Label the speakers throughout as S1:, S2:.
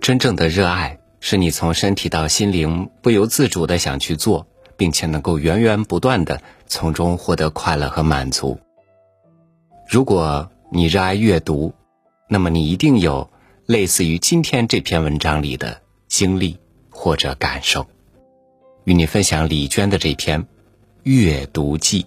S1: 真正的热爱是你从身体到心灵不由自主的想去做，并且能够源源不断的从中获得快乐和满足。如果你热爱阅读，那么你一定有类似于今天这篇文章里的经历或者感受。与你分享李娟的这篇《阅读记》。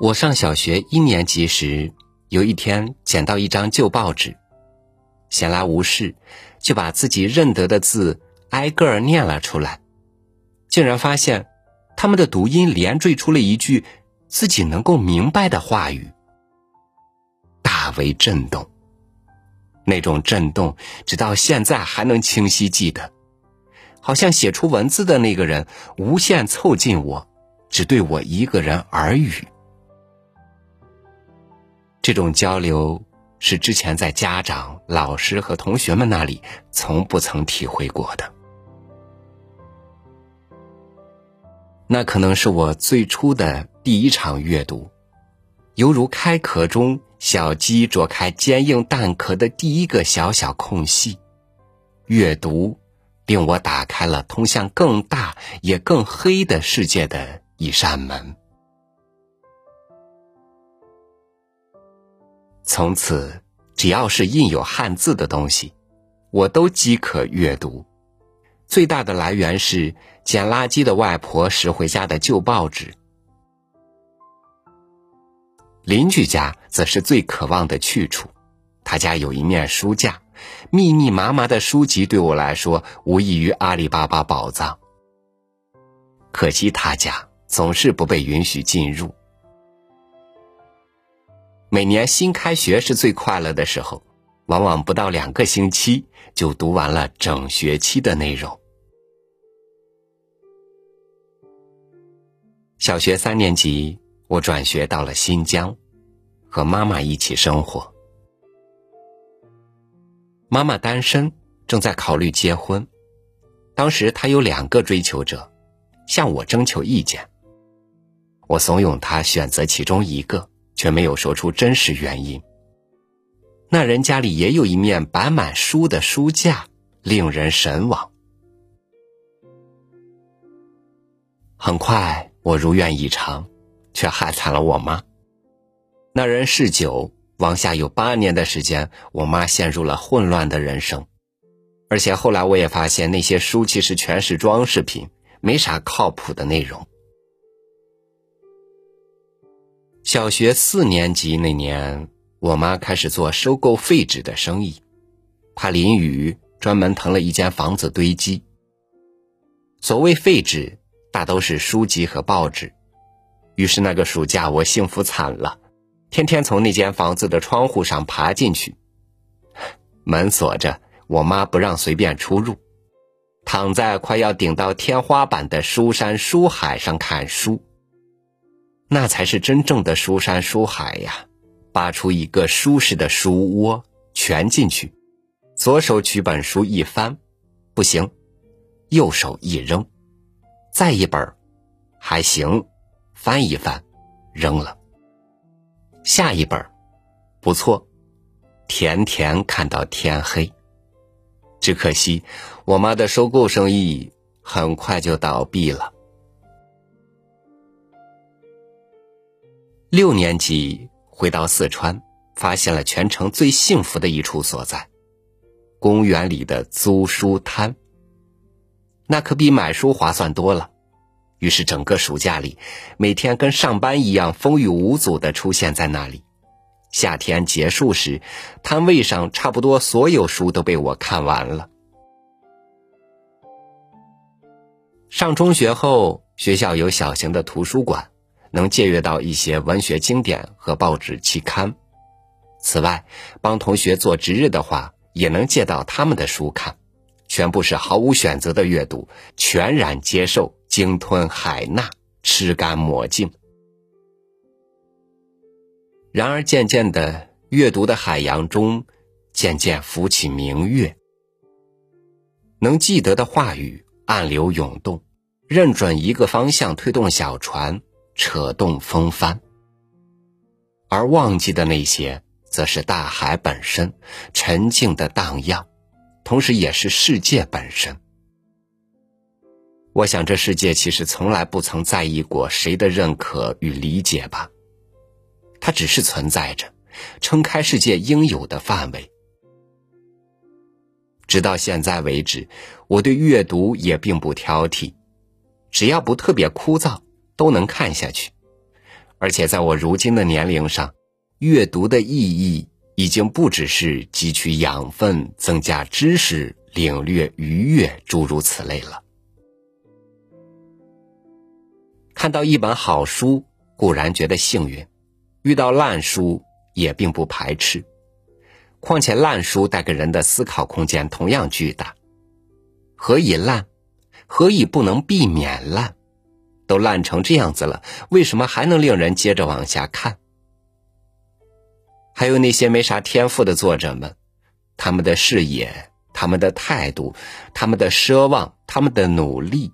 S1: 我上小学一年级时，有一天捡到一张旧报纸，闲来无事，就把自己认得的字挨个儿念了出来，竟然发现他们的读音连缀出了一句自己能够明白的话语，大为震动。那种震动，直到现在还能清晰记得，好像写出文字的那个人无限凑近我，只对我一个人耳语。这种交流是之前在家长、老师和同学们那里从不曾体会过的。那可能是我最初的第一场阅读，犹如开壳中小鸡啄开坚硬蛋壳的第一个小小空隙。阅读令我打开了通向更大也更黑的世界的一扇门。从此，只要是印有汉字的东西，我都饥渴阅读。最大的来源是捡垃圾的外婆拾回家的旧报纸。邻居家则是最渴望的去处，他家有一面书架，密密麻麻的书籍对我来说无异于阿里巴巴宝藏。可惜他家总是不被允许进入。每年新开学是最快乐的时候，往往不到两个星期就读完了整学期的内容。小学三年级，我转学到了新疆，和妈妈一起生活。妈妈单身，正在考虑结婚。当时她有两个追求者，向我征求意见。我怂恿她选择其中一个。却没有说出真实原因。那人家里也有一面摆满书的书架，令人神往。很快，我如愿以偿，却害惨了我妈。那人嗜酒，往下有八年的时间，我妈陷入了混乱的人生。而且后来我也发现，那些书其实全是装饰品，没啥靠谱的内容。小学四年级那年，我妈开始做收购废纸的生意，怕淋雨，专门腾了一间房子堆积。所谓废纸，大都是书籍和报纸。于是那个暑假，我幸福惨了，天天从那间房子的窗户上爬进去，门锁着，我妈不让随便出入，躺在快要顶到天花板的书山书海上看书。那才是真正的书山书海呀！扒出一个舒适的书窝，蜷进去，左手取本书一翻，不行，右手一扔，再一本，还行，翻一翻，扔了。下一本，不错，甜甜看到天黑。只可惜，我妈的收购生意很快就倒闭了。六年级回到四川，发现了全城最幸福的一处所在——公园里的租书摊。那可比买书划算多了。于是整个暑假里，每天跟上班一样风雨无阻的出现在那里。夏天结束时，摊位上差不多所有书都被我看完了。上中学后，学校有小型的图书馆。能借阅到一些文学经典和报纸期刊，此外，帮同学做值日的话，也能借到他们的书看，全部是毫无选择的阅读，全然接受，鲸吞海纳，吃干抹净。然而，渐渐的，阅读的海洋中，渐渐浮起明月，能记得的话语暗流涌动，认准一个方向推动小船，扯动风帆。而忘记的那些，则是大海本身，沉静的荡漾，同时也是世界本身。我想，这世界其实从来不曾在意过谁的认可与理解吧。它只是存在着，撑开世界应有的范围。直到现在为止，我对阅读也并不挑剔，只要不特别枯燥，都能看下去。而且在我如今的年龄上，阅读的意义已经不只是汲取养分、增加知识、领略愉悦诸如此类了。看到一本好书固然觉得幸运，遇到烂书也并不排斥。况且烂书带给人的思考空间同样巨大。何以烂？何以不能避免烂？都烂成这样子了，为什么还能令人接着往下看？还有那些没啥天赋的作者们，他们的视野、他们的态度、他们的奢望、他们的努力，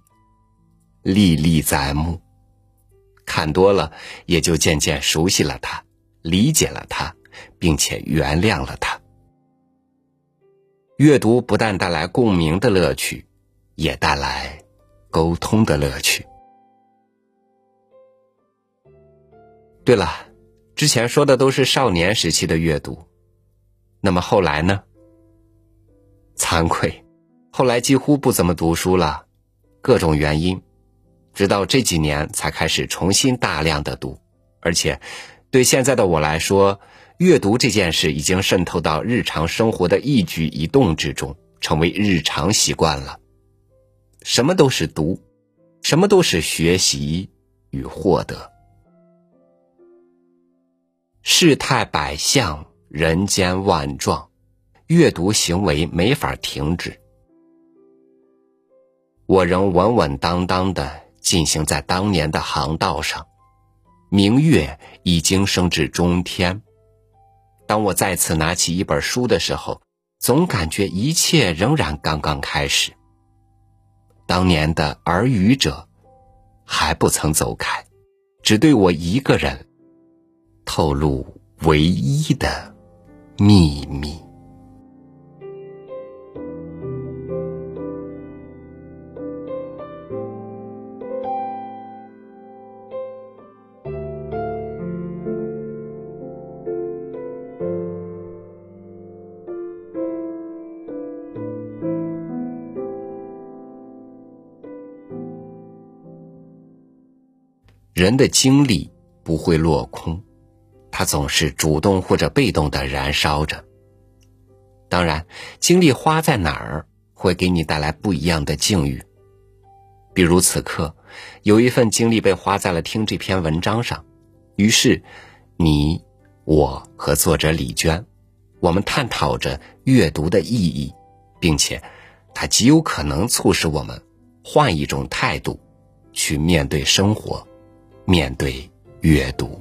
S1: 历历在目。看多了，也就渐渐熟悉了他，理解了他，并且原谅了他。阅读不但带来共鸣的乐趣，也带来沟通的乐趣。对了，之前说的都是少年时期的阅读，那么后来呢？惭愧，后来几乎不怎么读书了，各种原因。直到这几年才开始重新大量的读，而且，对现在的我来说，阅读这件事已经渗透到日常生活的一举一动之中，成为日常习惯了。什么都是读，什么都是学习与获得。世态百相，人间万状，阅读行为没法停止。我仍稳稳当当的。进行在当年的航道上，明月已经升至中天。当我再次拿起一本书的时候，总感觉一切仍然刚刚开始。当年的耳语者还不曾走开，只对我一个人透露唯一的秘密。人的精力不会落空，它总是主动或者被动的燃烧着。当然，精力花在哪儿会给你带来不一样的境遇。比如此刻，有一份精力被花在了听这篇文章上，于是你、我和作者李娟，我们探讨着阅读的意义，并且它极有可能促使我们换一种态度去面对生活。面对阅读，